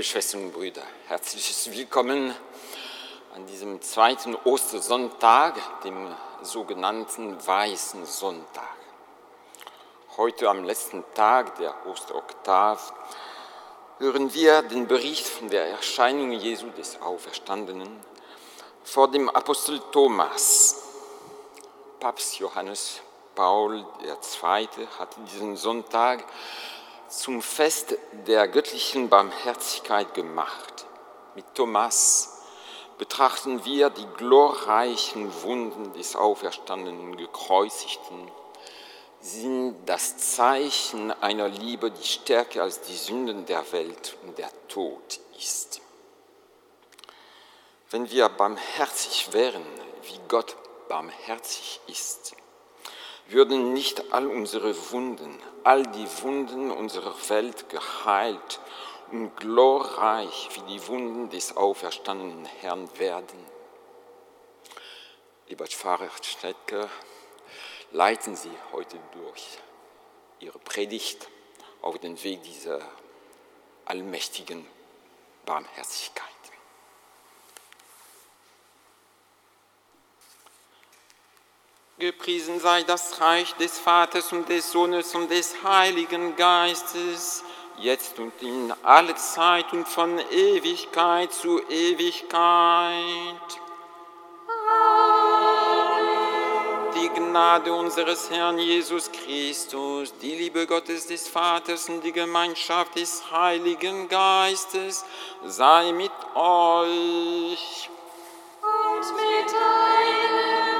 Liebe Schwestern und Brüder, herzliches Willkommen an diesem zweiten Ostersonntag, dem sogenannten Weißen Sonntag. Heute am letzten Tag der Osteroktav hören wir den Bericht von der Erscheinung Jesu des Auferstandenen vor dem Apostel Thomas. Papst Johannes Paul II. hatte diesen Sonntag zum Fest der göttlichen Barmherzigkeit gemacht. Mit Thomas betrachten wir die glorreichen Wunden des auferstandenen Gekreuzigten, sind das Zeichen einer Liebe, die stärker als die Sünden der Welt und der Tod ist. Wenn wir barmherzig wären, wie Gott barmherzig ist, würden nicht all unsere Wunden, all die Wunden unserer Welt geheilt und glorreich wie die Wunden des auferstandenen Herrn werden. Lieber Pfarrer Stettke, leiten Sie heute durch Ihre Predigt auf den Weg dieser allmächtigen Barmherzigkeit. Gepriesen sei das Reich des Vaters und des Sohnes und des Heiligen Geistes, jetzt und in alle Zeit und von Ewigkeit zu Ewigkeit. Amen. Die Gnade unseres Herrn Jesus Christus, die Liebe Gottes des Vaters und die Gemeinschaft des Heiligen Geistes sei mit euch. Und mit deinem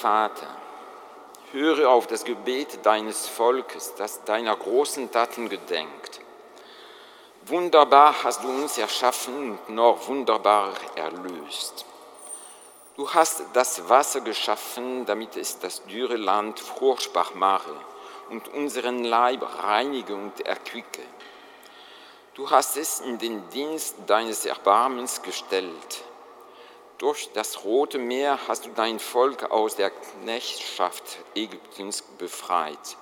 Vater, höre auf das Gebet deines Volkes, das deiner großen Taten gedenkt. Wunderbar hast du uns erschaffen und noch wunderbarer erlöst. Du hast das Wasser geschaffen, damit es das dürre Land fruchtbar mache und unseren Leib reinige und erquicke. Du hast es in den Dienst deines Erbarmens gestellt. Durch das Rote Meer hast du dein Volk aus der Knechtschaft Ägyptens befreit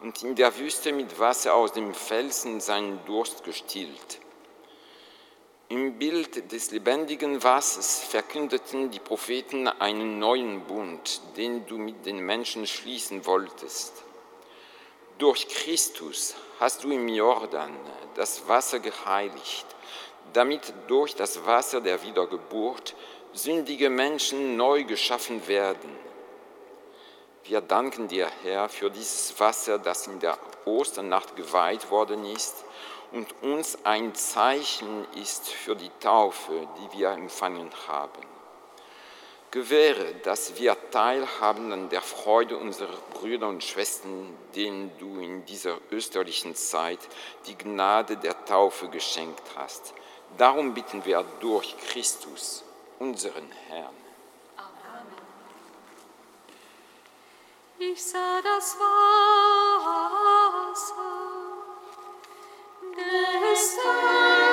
und in der Wüste mit Wasser aus dem Felsen seinen Durst gestillt. Im Bild des lebendigen Wassers verkündeten die Propheten einen neuen Bund, den du mit den Menschen schließen wolltest. Durch Christus hast du im Jordan das Wasser geheiligt, damit durch das Wasser der Wiedergeburt sündige Menschen neu geschaffen werden. Wir danken dir, Herr, für dieses Wasser, das in der Osternacht geweiht worden ist und uns ein Zeichen ist für die Taufe, die wir empfangen haben. Gewähre, dass wir teilhaben an der Freude unserer Brüder und Schwestern, denen du in dieser österlichen Zeit die Gnade der Taufe geschenkt hast. Darum bitten wir durch Christus, unseren Herrn. Ich sah das Wasser des Tempels,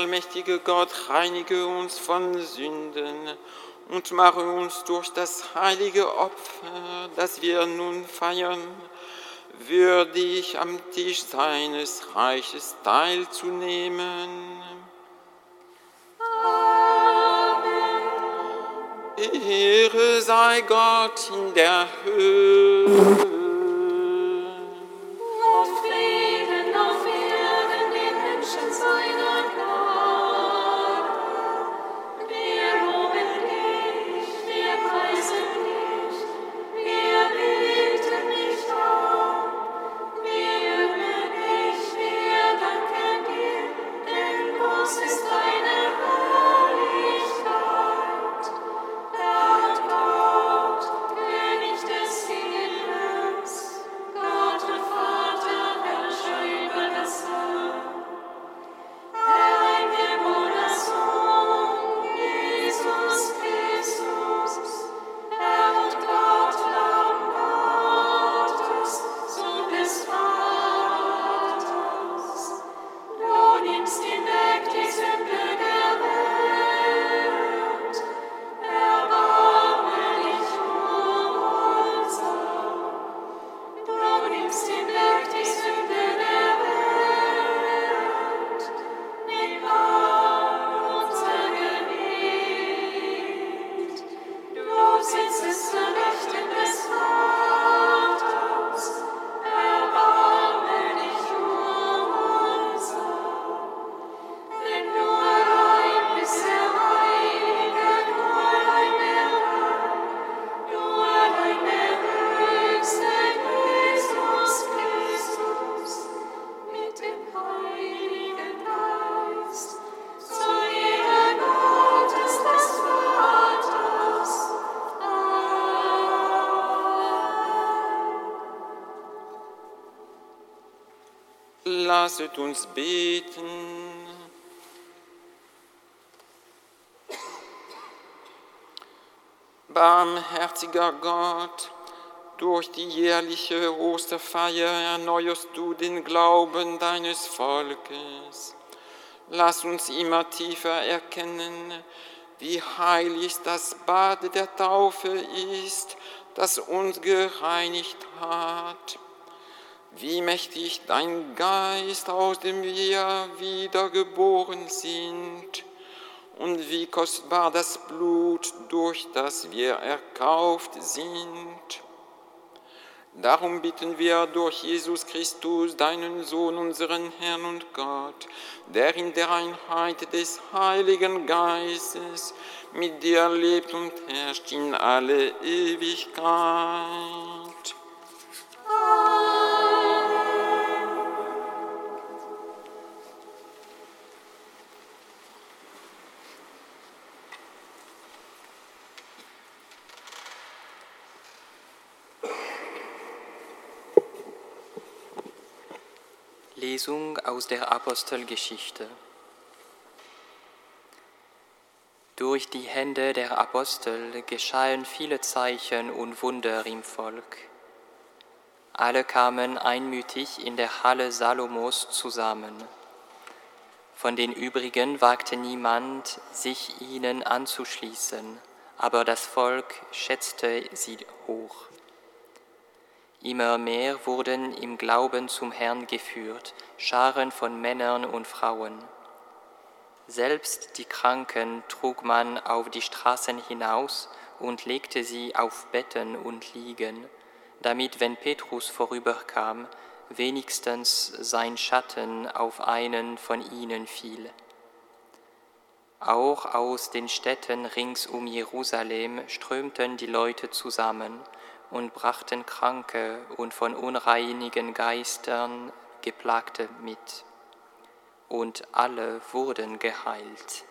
allmächtige Gott reinige uns von Sünden und mache uns durch das heilige Opfer, das wir nun feiern, würdig am Tisch seines Reiches teilzunehmen. Ehre sei Gott in der Höhe. Lasset uns beten. Barmherziger Gott, durch die jährliche Osterfeier erneuerst du den Glauben deines Volkes. Lass uns immer tiefer erkennen, wie heilig das Bad der Taufe ist, das uns gereinigt hat. Wie mächtig dein Geist, aus dem wir wiedergeboren sind, und wie kostbar das Blut, durch das wir erkauft sind. Darum bitten wir durch Jesus Christus, deinen Sohn, unseren Herrn und Gott, der in der Einheit des Heiligen Geistes mit dir lebt und herrscht in alle Ewigkeit. Lesung aus der Apostelgeschichte. Durch die Hände der Apostel geschahen viele Zeichen und Wunder im Volk. Alle kamen einmütig in der Halle Salomos zusammen. Von den übrigen wagte niemand, sich ihnen anzuschließen, aber das Volk schätzte sie hoch. Immer mehr wurden im Glauben zum Herrn geführt, Scharen von Männern und Frauen. Selbst die Kranken trug man auf die Straßen hinaus und legte sie auf Betten und Liegen, damit, wenn Petrus vorüberkam, wenigstens sein Schatten auf einen von ihnen fiel. Auch aus den Städten rings um Jerusalem strömten die Leute zusammen und brachten Kranke und von unreinigen Geistern Geplagte mit. und alle wurden geheilt.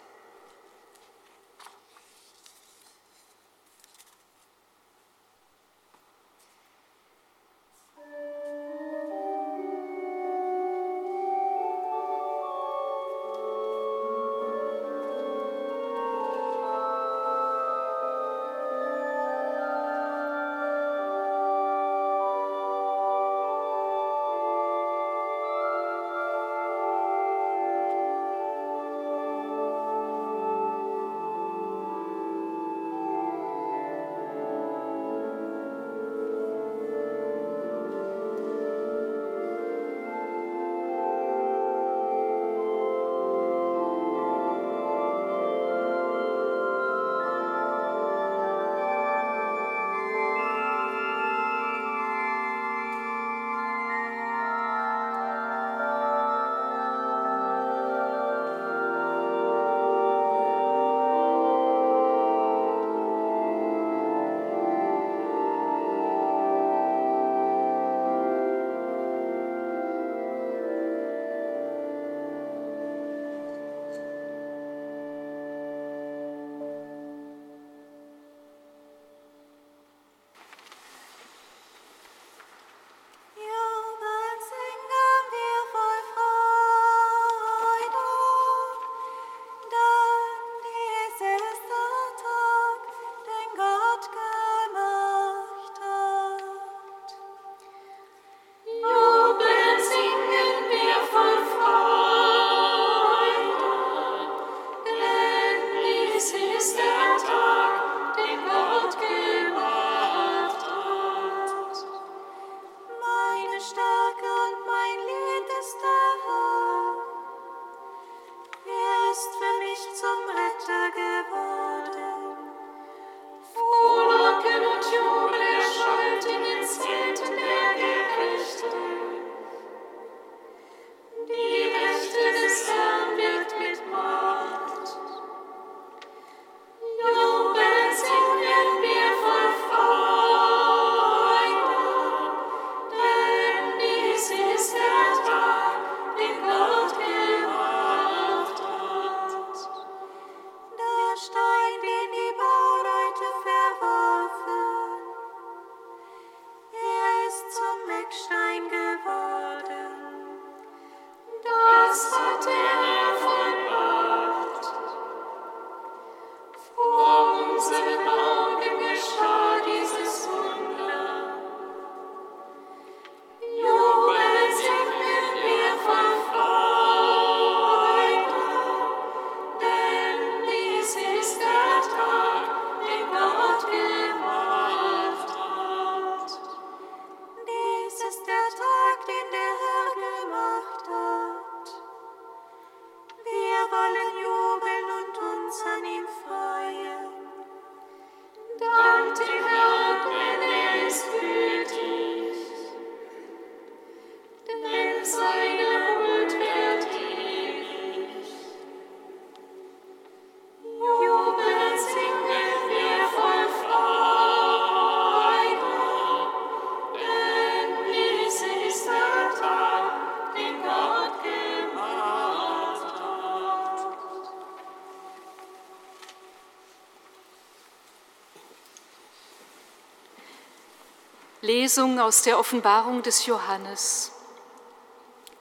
Lesung aus der Offenbarung des Johannes.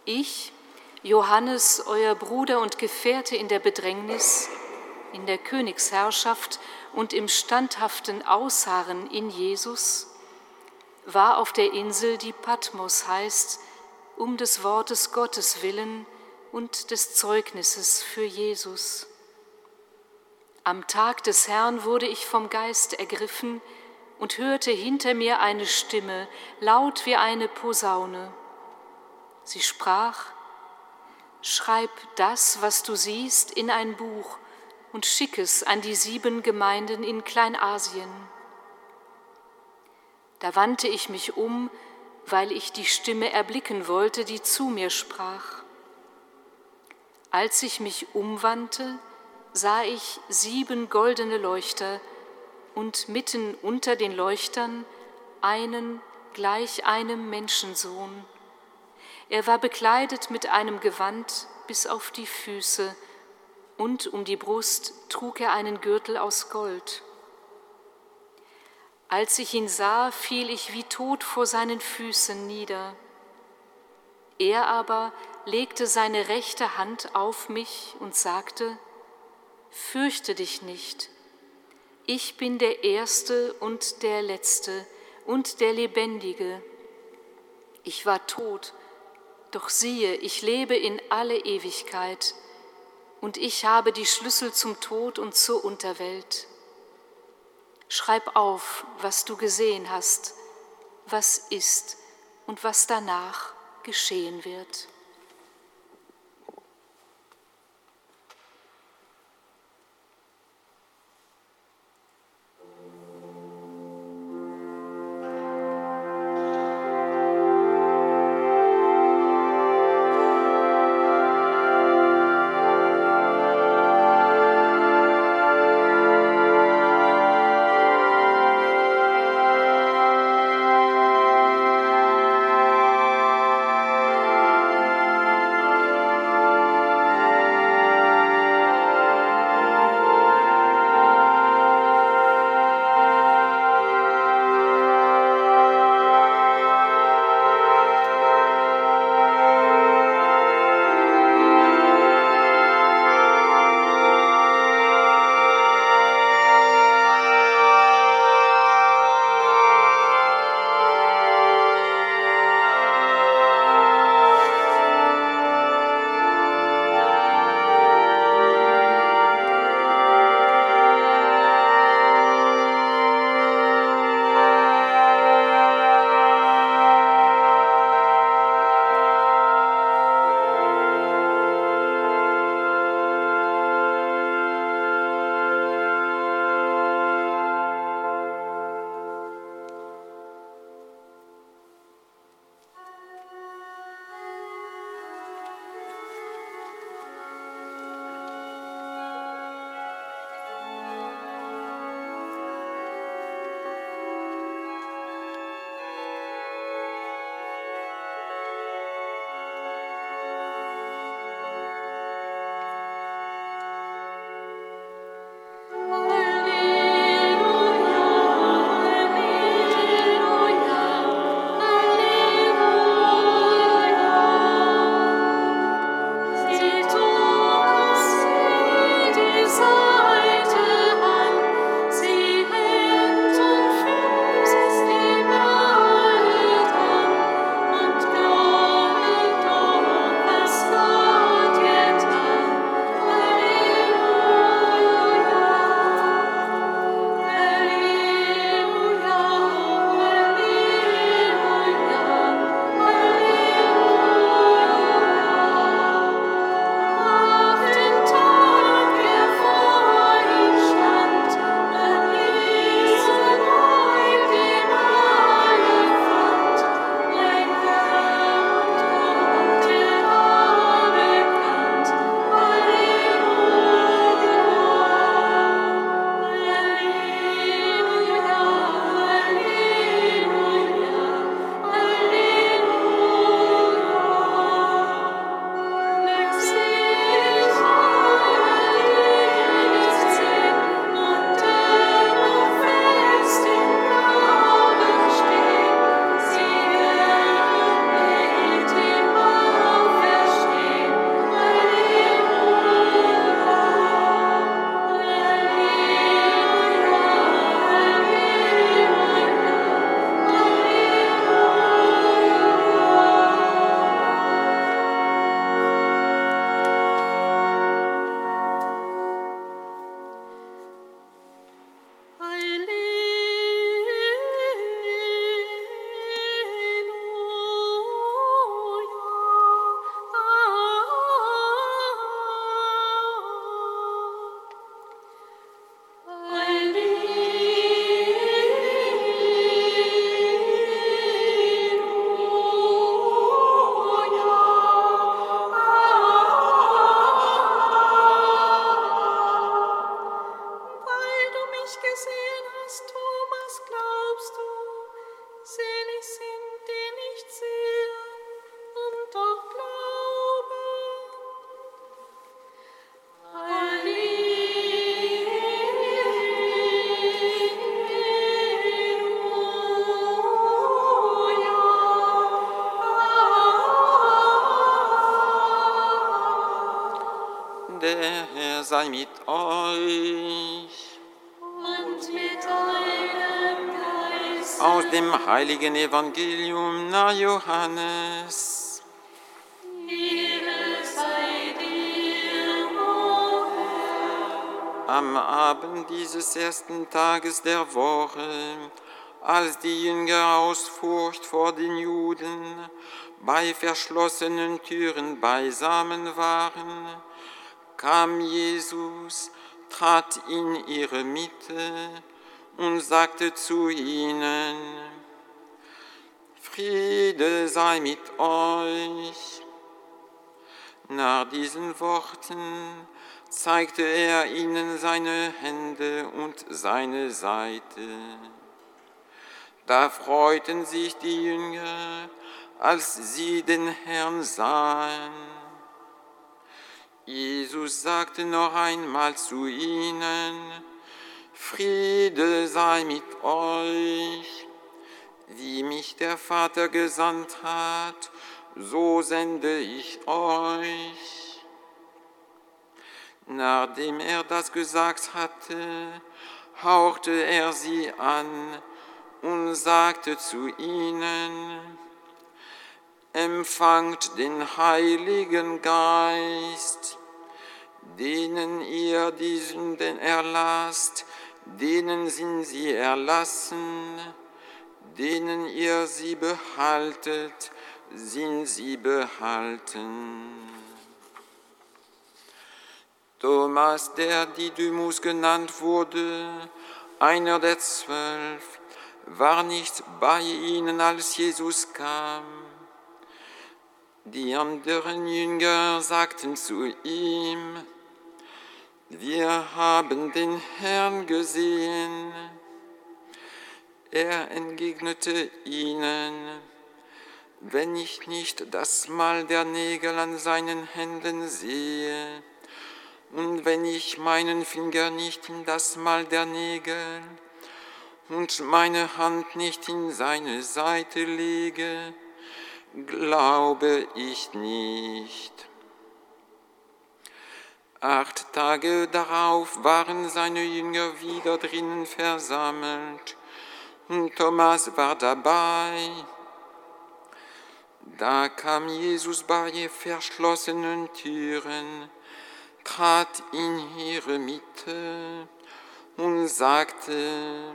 Ich, Johannes, euer Bruder und Gefährte in der Bedrängnis, in der Königsherrschaft und im standhaften Ausharren in Jesus, war auf der Insel, die Patmos heißt, um des Wortes Gottes willen und des Zeugnisses für Jesus. Am Tag des Herrn wurde ich vom Geist ergriffen, und hörte hinter mir eine Stimme, laut wie eine Posaune. Sie sprach, Schreib das, was du siehst, in ein Buch und schick es an die sieben Gemeinden in Kleinasien. Da wandte ich mich um, weil ich die Stimme erblicken wollte, die zu mir sprach. Als ich mich umwandte, sah ich sieben goldene Leuchter, und mitten unter den Leuchtern einen gleich einem Menschensohn. Er war bekleidet mit einem Gewand, bis auf die Füße, und um die Brust trug er einen Gürtel aus Gold. Als ich ihn sah, fiel ich wie tot vor seinen Füßen nieder. Er aber legte seine rechte Hand auf mich und sagte, Fürchte dich nicht, ich bin der Erste und der Letzte und der Lebendige. Ich war tot, doch siehe, ich lebe in alle Ewigkeit, und ich habe die Schlüssel zum Tod und zur Unterwelt. Schreib auf, was du gesehen hast, was ist und was danach geschehen wird. Sei mit euch. Und mit deinem Geist. Aus dem heiligen Evangelium nach Johannes. Ehre sei dir, o Am Abend dieses ersten Tages der Woche, als die Jünger aus Furcht vor den Juden bei verschlossenen Türen beisammen waren, kam Jesus, trat in ihre Mitte und sagte zu ihnen, Friede sei mit euch. Nach diesen Worten zeigte er ihnen seine Hände und seine Seite. Da freuten sich die Jünger, als sie den Herrn sahen. Jesus sagte noch einmal zu ihnen, Friede sei mit euch. Wie mich der Vater gesandt hat, so sende ich euch. Nachdem er das gesagt hatte, hauchte er sie an und sagte zu ihnen, empfangt den Heiligen Geist, denen ihr die Sünden erlasst, denen sind sie erlassen, denen ihr sie behaltet, sind sie behalten. Thomas, der Didymus genannt wurde, einer der zwölf, war nicht bei ihnen, als Jesus kam. Die anderen Jünger sagten zu ihm, wir haben den Herrn gesehen. Er entgegnete ihnen, wenn ich nicht das Mal der Nägel an seinen Händen sehe, und wenn ich meinen Finger nicht in das Mal der Nägel und meine Hand nicht in seine Seite lege, glaube ich nicht. Acht Tage darauf waren seine Jünger wieder drinnen versammelt und Thomas war dabei. Da kam Jesus bei verschlossenen Türen, trat in ihre Mitte und sagte,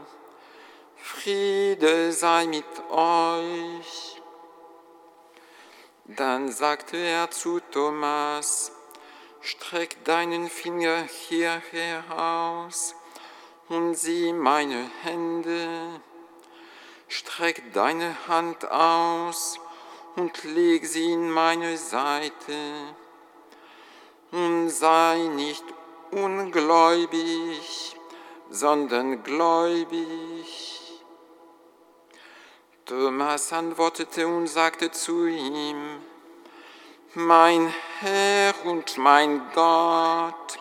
Friede sei mit euch. Dann sagte er zu Thomas, streck deinen Finger hierher aus und sieh meine Hände. Streck deine Hand aus und leg sie in meine Seite. Und sei nicht ungläubig, sondern gläubig. Thomas antwortete und sagte zu ihm, mein Herr und mein Gott.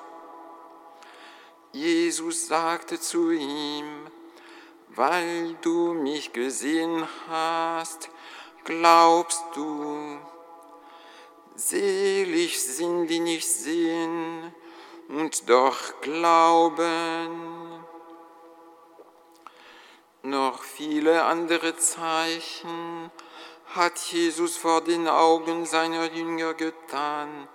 Jesus sagte zu ihm, weil du mich gesehen hast, glaubst du. Selig sind die nicht sehen und doch glauben. Noch viele andere Zeichen hat Jesus vor den Augen seiner Jünger getan,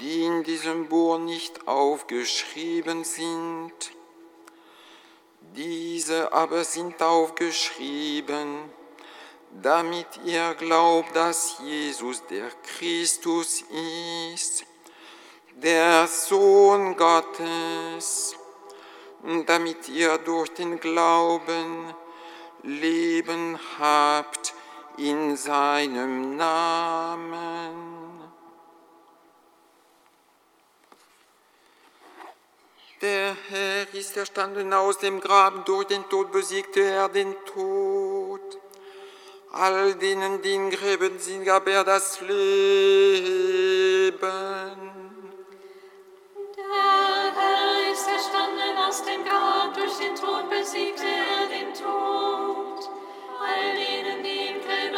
die in diesem Buch nicht aufgeschrieben sind. Diese aber sind aufgeschrieben, damit ihr glaubt, dass Jesus der Christus ist, der Sohn Gottes, und damit ihr durch den Glauben Leben habt in seinem Namen. Der Herr ist erstanden aus dem Graben, durch den Tod besiegte er den Tod. All denen, die in Gräben sind, gab er das Leben. Der Herr ist erstanden aus dem Grab, durch den Tod besiegte er den Tod. All denen, die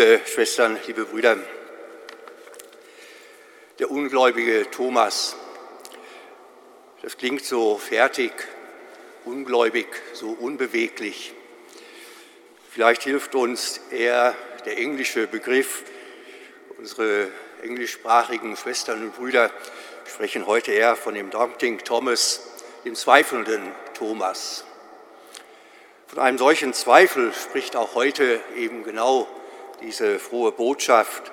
Liebe Schwestern, liebe Brüder, der ungläubige Thomas. Das klingt so fertig, ungläubig, so unbeweglich. Vielleicht hilft uns eher der englische Begriff. Unsere englischsprachigen Schwestern und Brüder sprechen heute eher von dem Doubting Thomas, dem zweifelnden Thomas. Von einem solchen Zweifel spricht auch heute eben genau diese frohe Botschaft,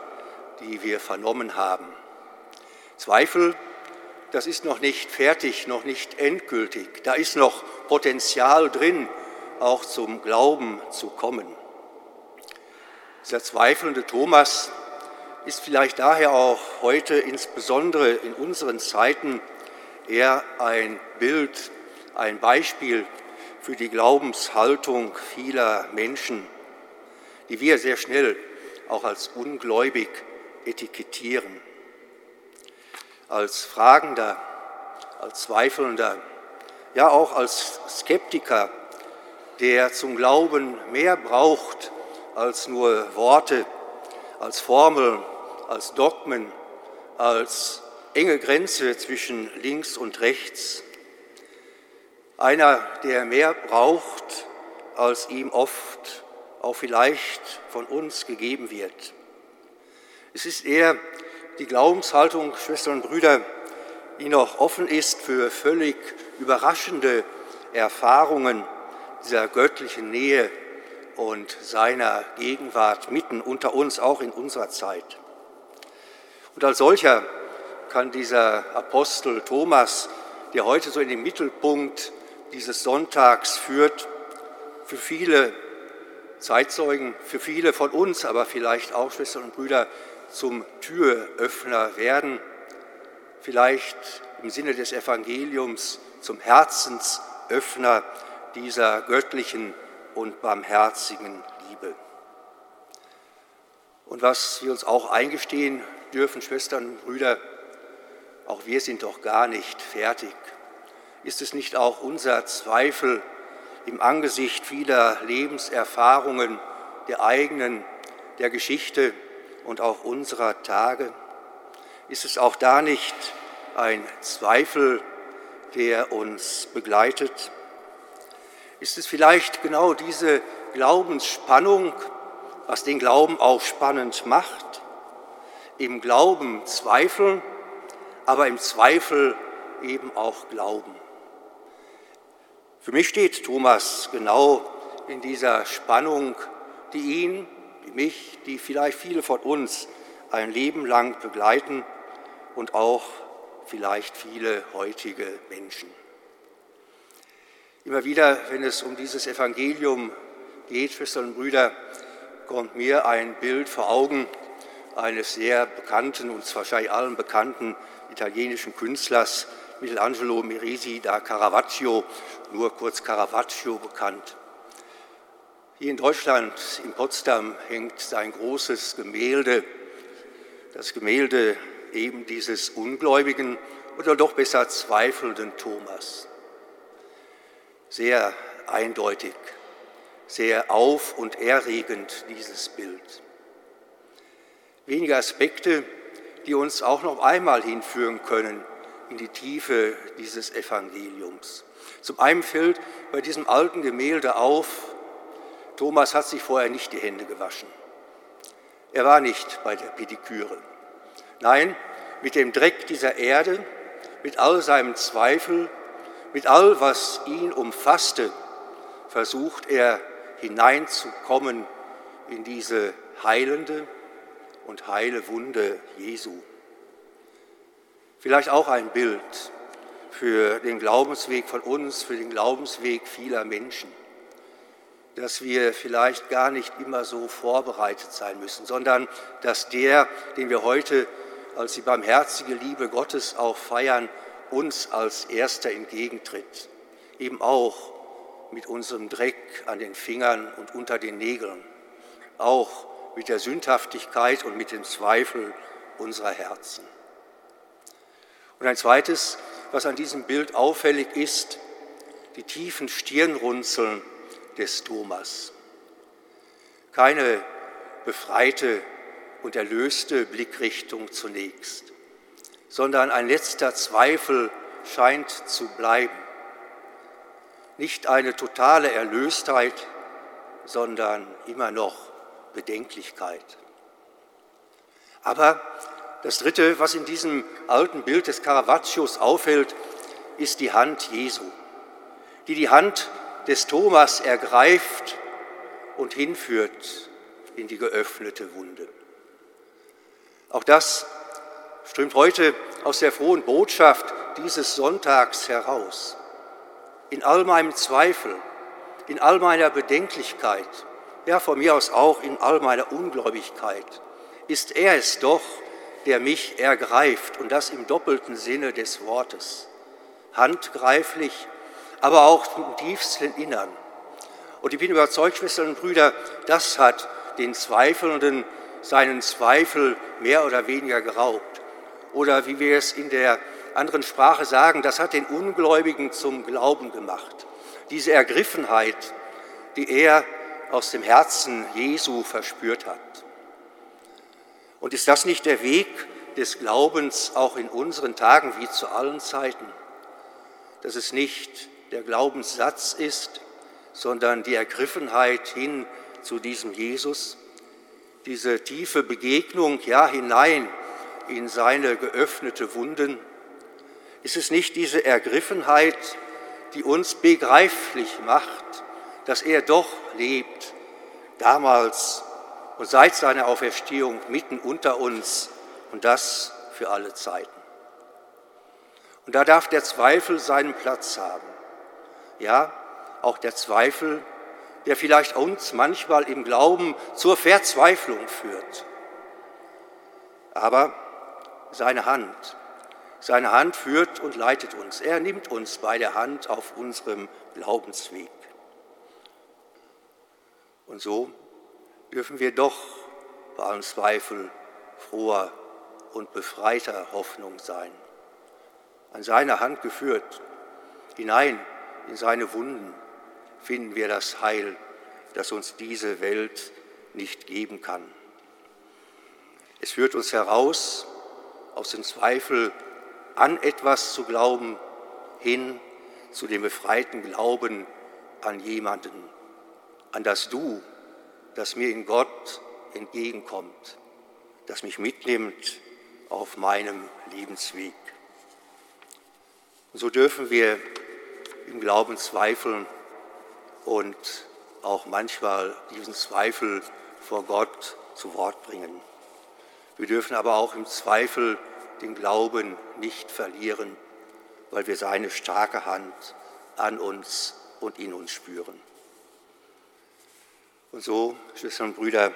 die wir vernommen haben. Zweifel, das ist noch nicht fertig, noch nicht endgültig. Da ist noch Potenzial drin, auch zum Glauben zu kommen. Dieser zweifelnde Thomas ist vielleicht daher auch heute insbesondere in unseren Zeiten eher ein Bild, ein Beispiel für die Glaubenshaltung vieler Menschen, die wir sehr schnell auch als ungläubig etikettieren als Fragender, als Zweifelnder, ja auch als Skeptiker, der zum Glauben mehr braucht als nur Worte, als Formeln, als Dogmen, als enge Grenze zwischen links und rechts. Einer, der mehr braucht, als ihm oft auch vielleicht von uns gegeben wird. Es ist eher die Glaubenshaltung, Schwestern und Brüder, die noch offen ist für völlig überraschende Erfahrungen dieser göttlichen Nähe und seiner Gegenwart mitten unter uns, auch in unserer Zeit. Und als solcher kann dieser Apostel Thomas, der heute so in den Mittelpunkt dieses Sonntags führt, für viele Zeitzeugen, für viele von uns, aber vielleicht auch Schwestern und Brüder, zum Türöffner werden, vielleicht im Sinne des Evangeliums zum Herzensöffner dieser göttlichen und barmherzigen Liebe. Und was wir uns auch eingestehen dürfen, Schwestern und Brüder, auch wir sind doch gar nicht fertig. Ist es nicht auch unser Zweifel im Angesicht vieler Lebenserfahrungen der eigenen, der Geschichte, und auch unserer Tage? Ist es auch da nicht ein Zweifel, der uns begleitet? Ist es vielleicht genau diese Glaubensspannung, was den Glauben auch spannend macht? Im Glauben zweifeln, aber im Zweifel eben auch glauben. Für mich steht Thomas genau in dieser Spannung, die ihn wie mich, die vielleicht viele von uns ein Leben lang begleiten und auch vielleicht viele heutige Menschen. Immer wieder, wenn es um dieses Evangelium geht, Schwestern und Brüder, kommt mir ein Bild vor Augen eines sehr bekannten, uns wahrscheinlich allen bekannten italienischen Künstlers, Michelangelo Merisi da Caravaggio, nur kurz Caravaggio bekannt. Hier in Deutschland, in Potsdam, hängt sein großes Gemälde, das Gemälde eben dieses ungläubigen oder doch besser zweifelnden Thomas. Sehr eindeutig, sehr auf- und erregend dieses Bild. Wenige Aspekte, die uns auch noch einmal hinführen können in die Tiefe dieses Evangeliums. Zum einen fällt bei diesem alten Gemälde auf, Thomas hat sich vorher nicht die Hände gewaschen. Er war nicht bei der Pediküre. Nein, mit dem Dreck dieser Erde, mit all seinem Zweifel, mit all, was ihn umfasste, versucht er hineinzukommen in diese heilende und heile Wunde Jesu. Vielleicht auch ein Bild für den Glaubensweg von uns, für den Glaubensweg vieler Menschen. Dass wir vielleicht gar nicht immer so vorbereitet sein müssen, sondern dass der, den wir heute als die barmherzige Liebe Gottes auch feiern, uns als Erster entgegentritt, eben auch mit unserem Dreck an den Fingern und unter den Nägeln, auch mit der Sündhaftigkeit und mit dem Zweifel unserer Herzen. Und ein zweites, was an diesem Bild auffällig ist, die tiefen Stirnrunzeln des Thomas. Keine befreite und erlöste Blickrichtung zunächst, sondern ein letzter Zweifel scheint zu bleiben. Nicht eine totale Erlöstheit, sondern immer noch Bedenklichkeit. Aber das Dritte, was in diesem alten Bild des Caravaggios auffällt, ist die Hand Jesu, die die Hand des Thomas ergreift und hinführt in die geöffnete Wunde. Auch das strömt heute aus der frohen Botschaft dieses Sonntags heraus. In all meinem Zweifel, in all meiner Bedenklichkeit, ja von mir aus auch in all meiner Ungläubigkeit, ist er es doch, der mich ergreift und das im doppelten Sinne des Wortes. Handgreiflich, aber auch im tiefsten Innern. Und ich bin überzeugt, Schwestern und Brüder, das hat den Zweifelnden seinen Zweifel mehr oder weniger geraubt. Oder wie wir es in der anderen Sprache sagen, das hat den Ungläubigen zum Glauben gemacht. Diese Ergriffenheit, die er aus dem Herzen Jesu verspürt hat. Und ist das nicht der Weg des Glaubens auch in unseren Tagen wie zu allen Zeiten? Dass es nicht der Glaubenssatz ist, sondern die Ergriffenheit hin zu diesem Jesus, diese tiefe Begegnung, ja hinein in seine geöffnete Wunden. Ist es nicht diese Ergriffenheit, die uns begreiflich macht, dass er doch lebt, damals und seit seiner Auferstehung mitten unter uns und das für alle Zeiten. Und da darf der Zweifel seinen Platz haben. Ja, auch der Zweifel, der vielleicht uns manchmal im Glauben zur Verzweiflung führt. Aber seine Hand, seine Hand führt und leitet uns. Er nimmt uns bei der Hand auf unserem Glaubensweg. Und so dürfen wir doch bei allem Zweifel froher und befreiter Hoffnung sein. An seiner Hand geführt, hinein in seine Wunden, finden wir das Heil, das uns diese Welt nicht geben kann. Es führt uns heraus aus dem Zweifel an etwas zu glauben, hin zu dem befreiten Glauben an jemanden, an das Du, das mir in Gott entgegenkommt, das mich mitnimmt auf meinem Lebensweg. Und so dürfen wir im Glauben zweifeln und auch manchmal diesen Zweifel vor Gott zu Wort bringen. Wir dürfen aber auch im Zweifel den Glauben nicht verlieren, weil wir seine starke Hand an uns und in uns spüren. Und so, Schwestern und Brüder,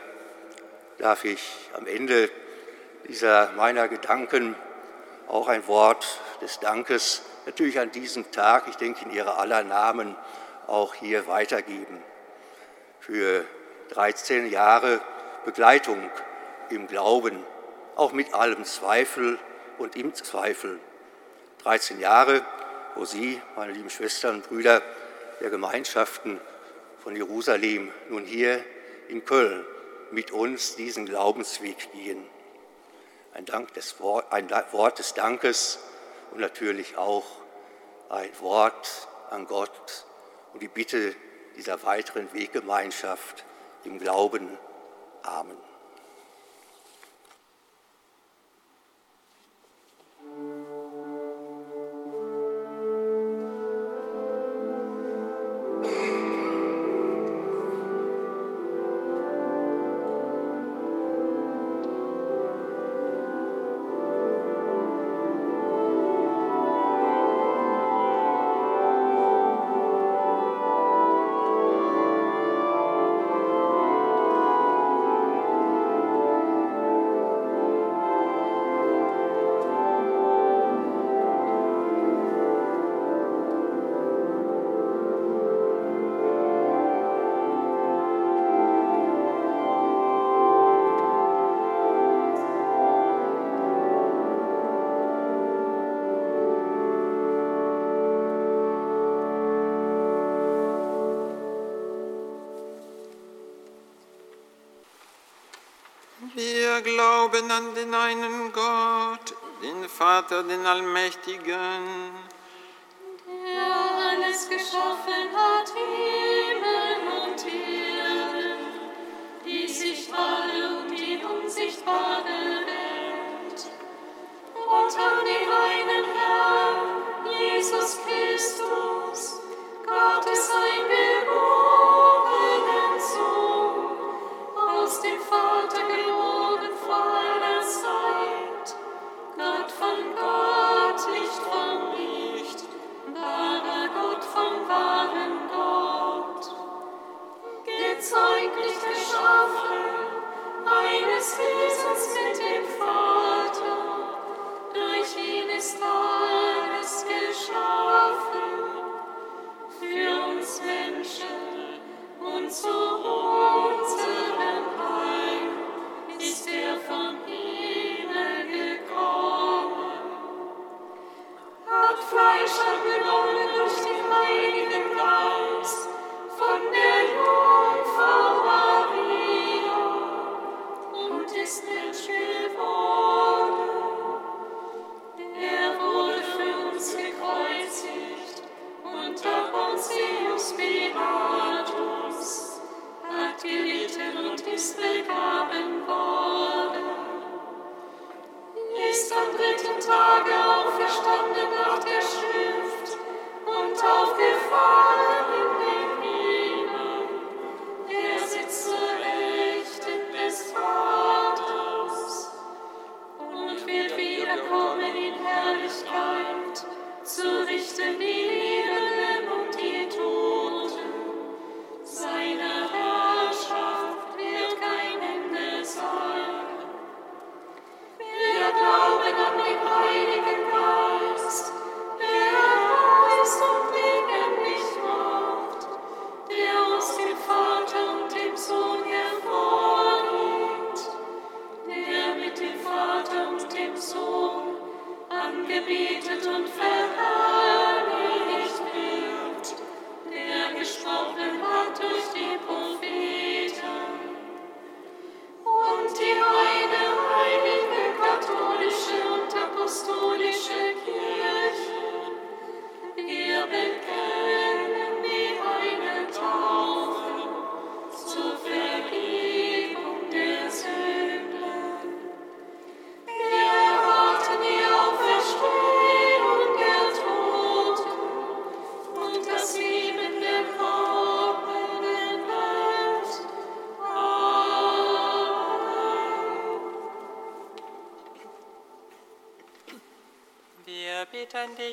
darf ich am Ende dieser meiner Gedanken auch ein Wort des Dankes natürlich an diesem Tag, ich denke in Ihrer aller Namen, auch hier weitergeben. Für 13 Jahre Begleitung im Glauben, auch mit allem Zweifel und im Zweifel. 13 Jahre, wo Sie, meine lieben Schwestern und Brüder der Gemeinschaften, von Jerusalem nun hier in Köln mit uns diesen Glaubensweg gehen. Ein, Dank des, ein Wort des Dankes und natürlich auch ein Wort an Gott und die Bitte dieser weiteren Weggemeinschaft im Glauben. Amen. Glauben an den einen Gott, den Vater, den Allmächtigen, der alles geschaffen hat, Himmel und Erde, die sichtbare und die unsichtbare Welt. Und an den einen Herrn, Jesus Christus, Gottes eingeborenen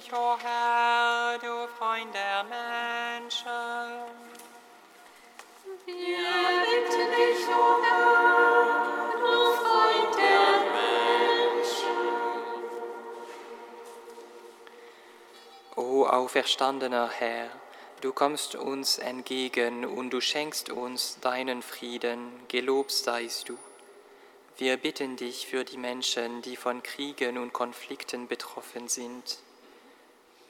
dich, o Herr, du Freund der Menschen. Wir bitten dich, o Herr, du Freund der Menschen. O auferstandener Herr, du kommst uns entgegen und du schenkst uns deinen Frieden, gelobt seist du. Wir bitten dich für die Menschen, die von Kriegen und Konflikten betroffen sind.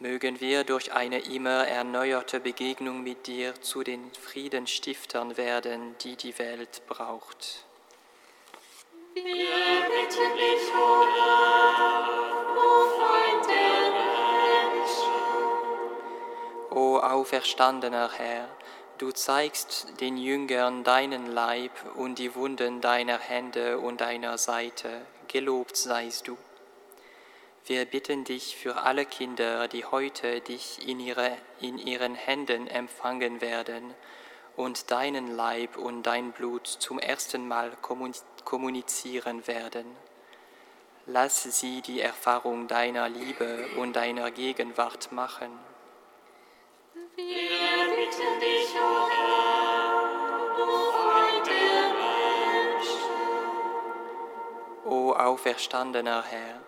Mögen wir durch eine immer erneuerte Begegnung mit dir zu den Friedenstiftern werden, die die Welt braucht. Wir bitten dich, o Herr, du Freund der Menschen. O auferstandener Herr, du zeigst den Jüngern deinen Leib und die Wunden deiner Hände und deiner Seite, gelobt seist du. Wir bitten dich für alle Kinder, die heute dich in, ihre, in ihren Händen empfangen werden und deinen Leib und dein Blut zum ersten Mal kommun- kommunizieren werden. Lass sie die Erfahrung deiner Liebe und deiner Gegenwart machen. Wir bitten dich, o Herr, du Freund der Menschen. O auferstandener Herr,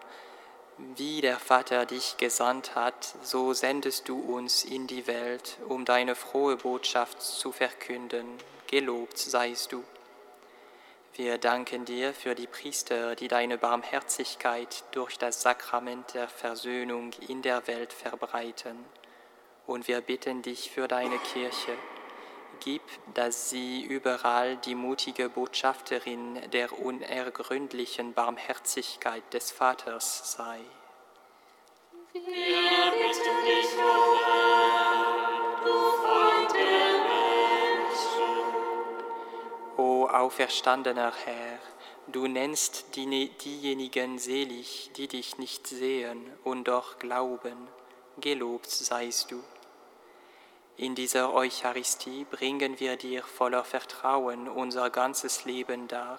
wie der Vater dich gesandt hat, so sendest du uns in die Welt, um deine frohe Botschaft zu verkünden. Gelobt seist du. Wir danken dir für die Priester, die deine Barmherzigkeit durch das Sakrament der Versöhnung in der Welt verbreiten. Und wir bitten dich für deine Kirche, Gib, dass sie überall die mutige Botschafterin der unergründlichen Barmherzigkeit des Vaters sei. Wir bitten dich, o Herr, du Freund der Menschen. O auferstandener Herr, du nennst die, diejenigen selig, die dich nicht sehen und doch glauben. Gelobt seist du. In dieser Eucharistie bringen wir dir voller Vertrauen unser ganzes Leben dar,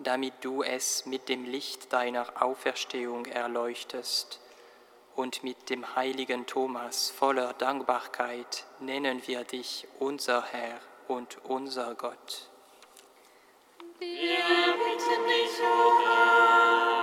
damit du es mit dem Licht deiner Auferstehung erleuchtest. Und mit dem heiligen Thomas voller Dankbarkeit nennen wir dich unser Herr und unser Gott. Wir bitten dich, o Herr,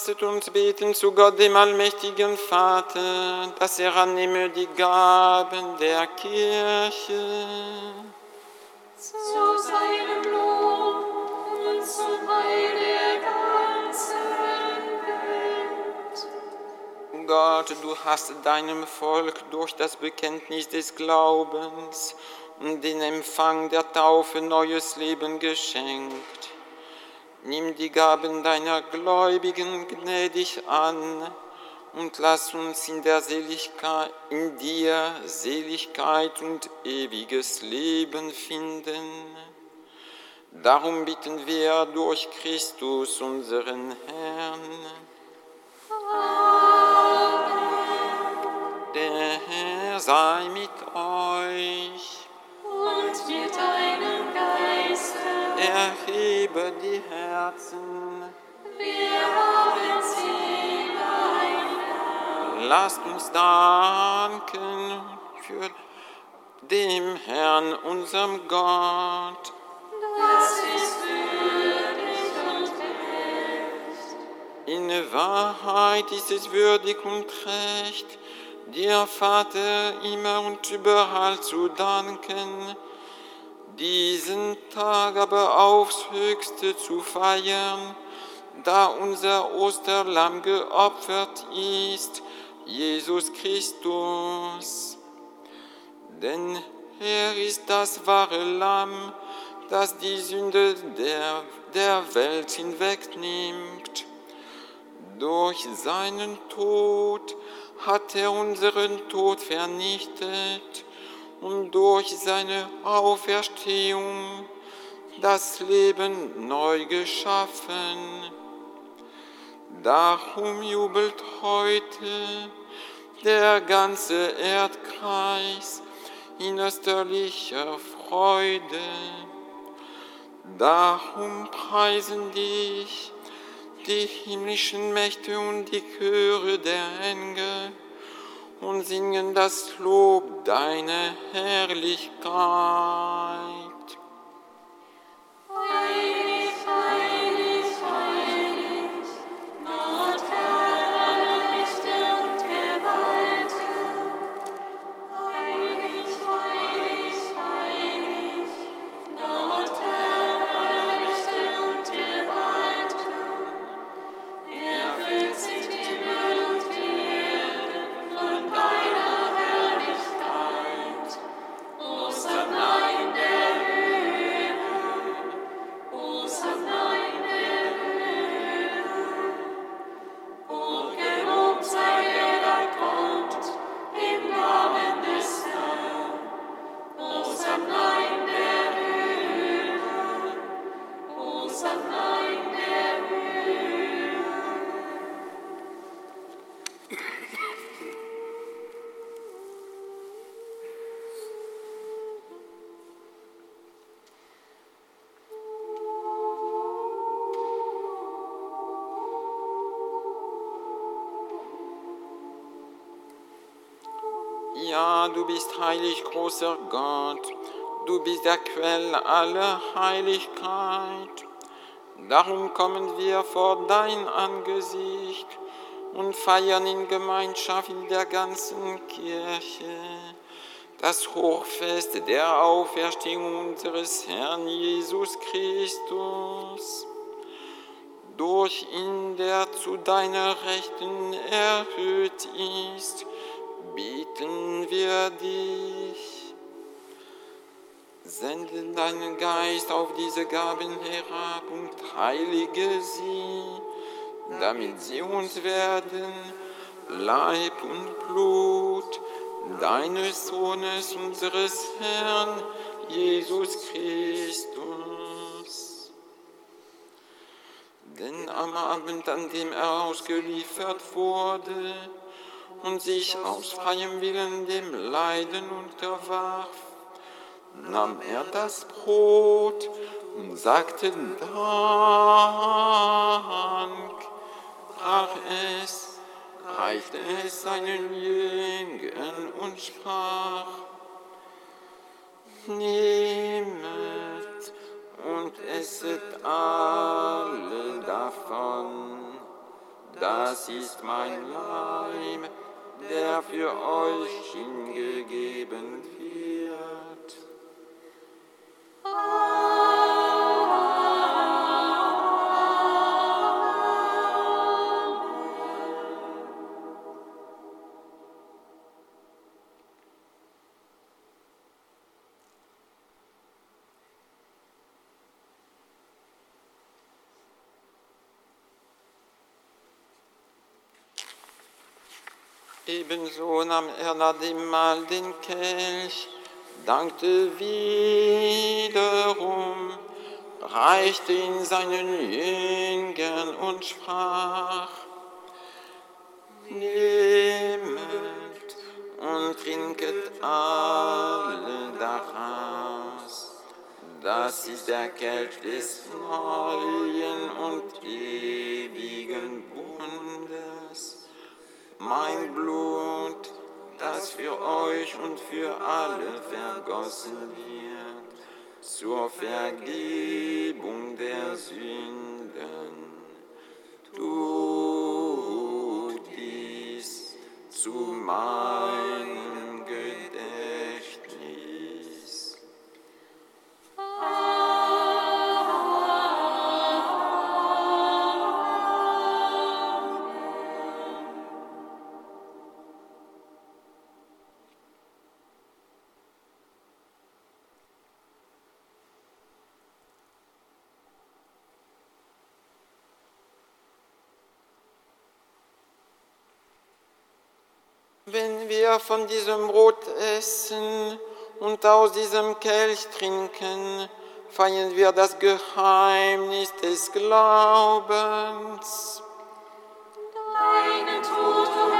Lasset uns beten zu Gott, dem allmächtigen Vater, dass er annehme die Gaben der Kirche. zu seinem Lob und zum Heil der ganzen Welt. Gott, du hast deinem Volk durch das Bekenntnis des Glaubens und den Empfang der Taufe neues Leben geschenkt. Nimm die Gaben deiner Gläubigen gnädig an und lass uns in der Seligkeit, in dir Seligkeit und ewiges Leben finden. Darum bitten wir durch Christus, unseren Lasst uns danken für dem Herrn, unserem Gott. Das ist würdig und gerecht. In Wahrheit ist es würdig und recht, dir, Vater, immer und überall zu danken, diesen Tag aber aufs höchste zu feiern, da unser Osterlamm geopfert ist, Jesus Christus. Denn er ist das wahre Lamm, das die Sünde der, der Welt hinwegnimmt. Durch seinen Tod hat er unseren Tod vernichtet und durch seine Auferstehung das Leben neu geschaffen. Darum jubelt heute der ganze Erdkreis in österlicher Freude. Darum preisen dich die himmlischen Mächte und die Chöre der Engel und singen das Lob deiner Herrlichkeit. Heilig, Ja, du bist heilig, großer Gott, du bist der Quell aller Heiligkeit. Darum kommen wir vor dein Angesicht und feiern in Gemeinschaft in der ganzen Kirche das Hochfest der Auferstehung unseres Herrn Jesus Christus. Durch ihn, der zu deiner Rechten erhöht ist, bieten wir dich. Sende deinen Geist auf diese Gaben herab und heilige sie, damit sie uns werden, Leib und Blut deines Sohnes, unseres Herrn Jesus Christus. Denn am Abend, an dem er ausgeliefert wurde, und sich aus freiem Willen dem Leiden unterwarf, nahm er das Brot und sagte Dank, brach es, reichte es seinen Jüngern und sprach, Nehmet und esset alle davon, das ist mein Leib, der für euch hingegeben wird. Ebenso nahm er nach dem Mahl den Kelch, dankte wiederum, reichte ihn seinen Jüngern und sprach, Nehmet und trinket alle daraus. Das ist der Kelch des neuen und ewigen Bundes mein Blut, das für euch und für alle vergossen wird, zur Vergebung der Sünden. Tut dies zu meinem Wir von diesem Brot essen und aus diesem Kelch trinken, feiern wir das Geheimnis des Glaubens. Deinen Tod, o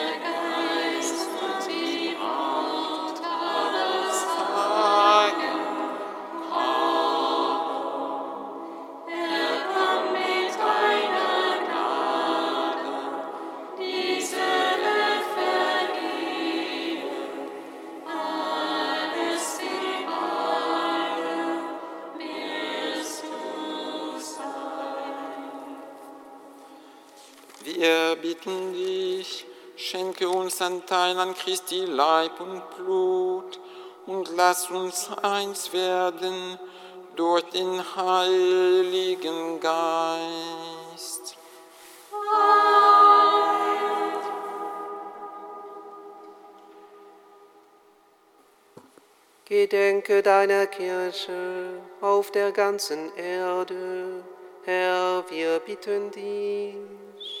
Bitten dich, schenke uns Anteil an Christi Leib und Blut und lass uns eins werden durch den Heiligen Geist. Gedenke deiner Kirche auf der ganzen Erde. Herr, wir bitten dich.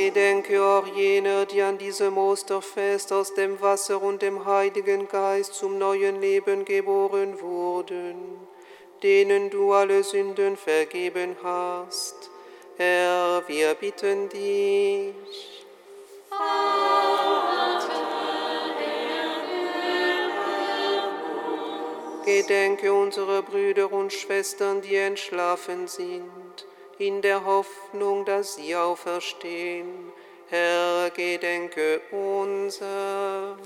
Gedenke auch jener, die an diesem Osterfest aus dem Wasser und dem Heiligen Geist zum neuen Leben geboren wurden, denen du alle Sünden vergeben hast Herr, wir bitten dich. Gedenke unserer Brüder und Schwestern, die entschlafen sind, in der Hoffnung, dass sie auferstehen. Herr, gedenke unser.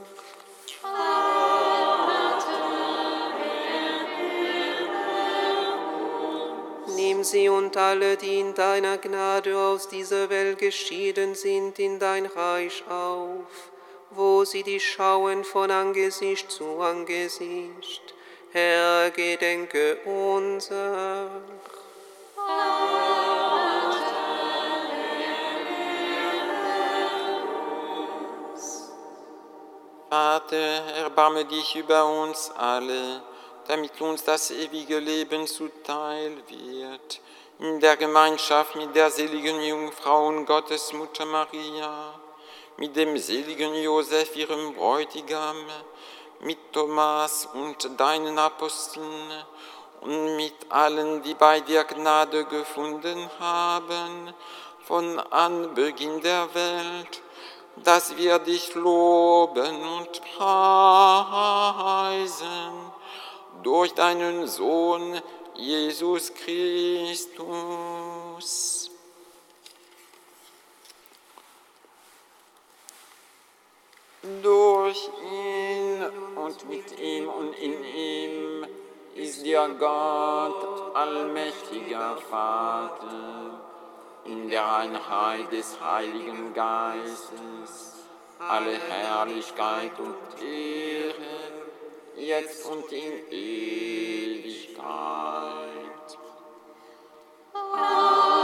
Nimm sie und alle, die in deiner Gnade aus dieser Welt geschieden sind, in dein Reich auf, wo sie dich schauen von Angesicht zu Angesicht. Herr, gedenke unser. Vater, erbarme dich über uns alle damit uns das ewige Leben zuteil wird. In der Gemeinschaft mit der seligen Jungfrau und Gottesmutter Maria, mit dem seligen Josef, ihrem Bräutigam, mit Thomas und deinen Aposteln und mit allen, die bei dir Gnade gefunden haben, von Anbeginn der Welt, dass wir dich loben und preisen durch deinen Sohn Jesus Christus. Durch ihn und mit ihm und in ihm ist dir Gott, allmächtiger Vater, in der Einheit des Heiligen Geistes, alle Herrlichkeit und Ehre jetzt und in Ewigkeit. dem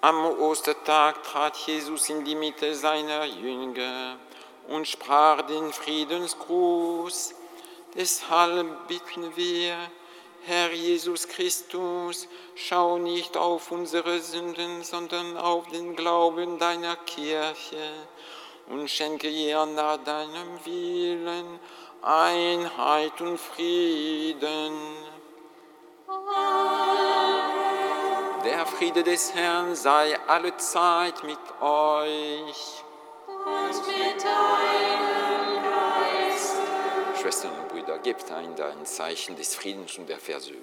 Am Ostertag trat Jesus in die Mitte seiner Jünger und sprach den Friedensgruß. Deshalb bitten wir, Herr Jesus Christus, schau nicht auf unsere Sünden, sondern auf den Glauben deiner Kirche und schenke ihr nach deinem Willen Einheit und Frieden. Der Friede des Herrn sei alle Zeit mit euch. und mit deinem Geist. Schwestern gebt ein, ein Zeichen des Friedens und der Versöhnung.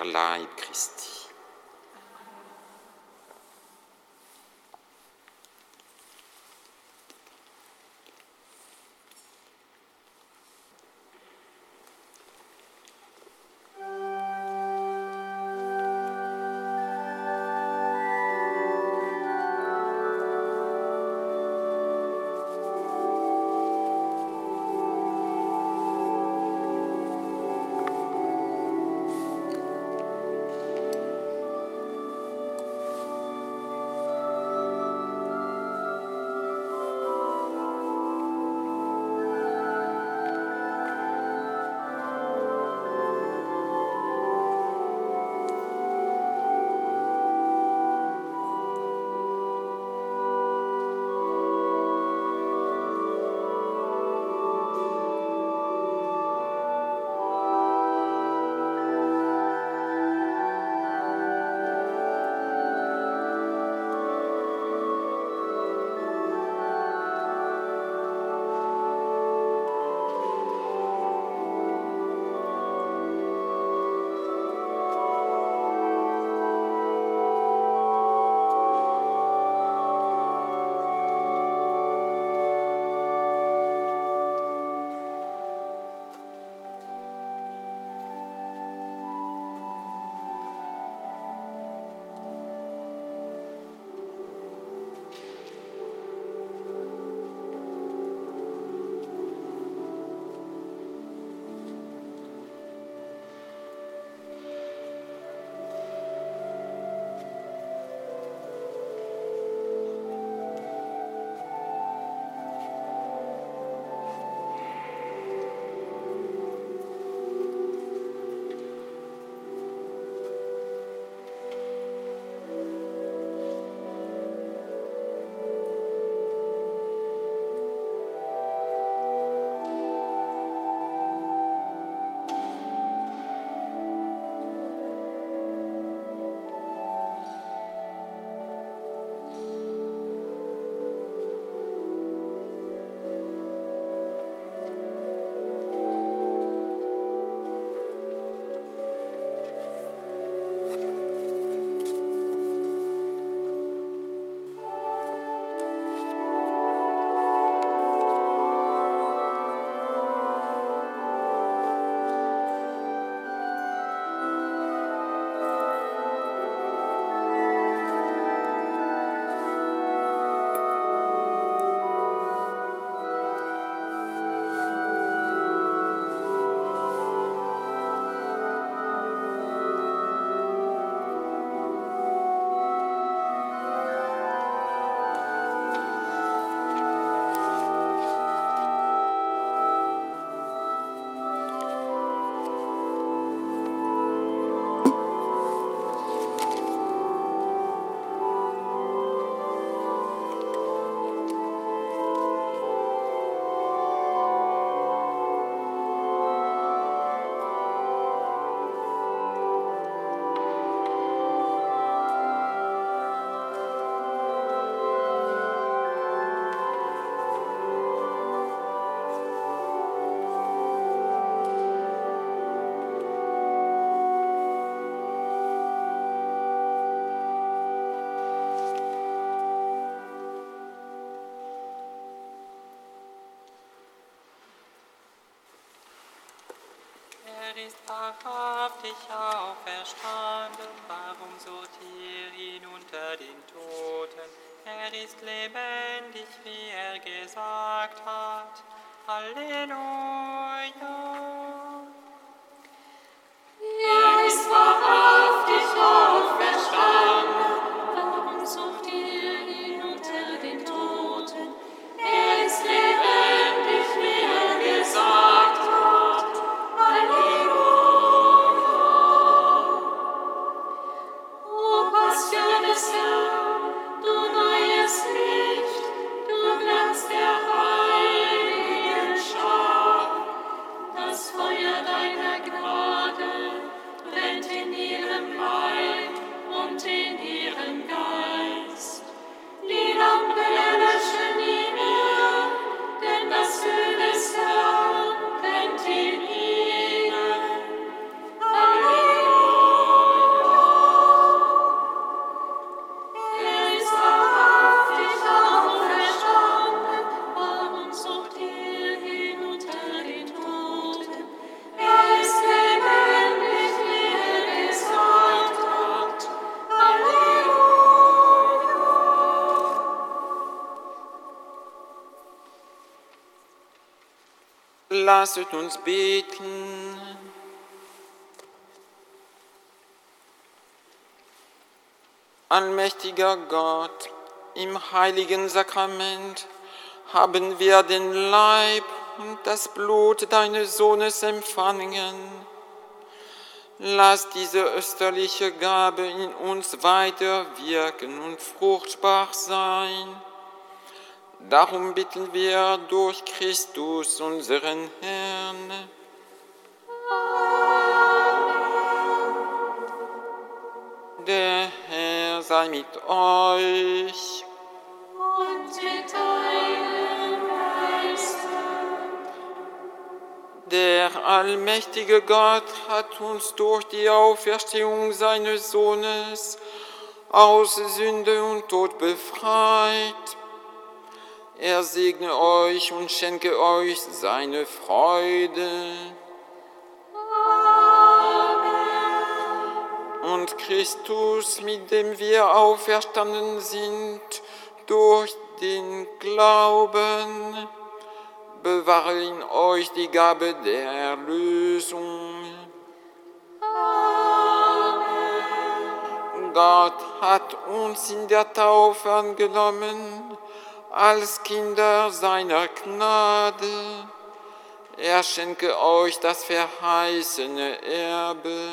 Der Leib Christi. Er ist wahrhaftig auferstanden, warum sucht ihr ihn unter den Toten? Er ist lebendig, wie er gesagt hat. Halleluja. Lasset uns beten. Allmächtiger Gott, im heiligen Sakrament haben wir den Leib und das Blut deines Sohnes empfangen. Lass diese österliche Gabe in uns weiter wirken und fruchtbar sein. Darum bitten wir durch Christus, unseren Herrn. Der Herr sei mit euch. Und mit deinem Geiste. Der allmächtige Gott hat uns durch die Auferstehung seines Sohnes aus Sünde und Tod befreit. Er segne euch und schenke euch seine Freude. Und Christus, mit dem wir auferstanden sind, durch den Glauben, bewahre in euch die Gabe der Erlösung. Gott hat uns in der Taufe angenommen als Kinder seiner Gnade. Er schenke euch das verheißene Erbe.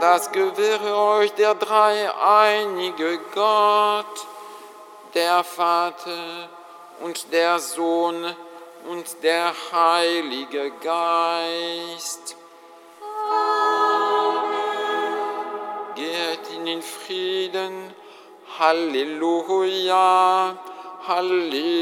Das gewähre euch der dreieinige Gott, der Vater und der Sohn und der Heilige Geist. Geht in den Frieden. Halleluja, Halleluja.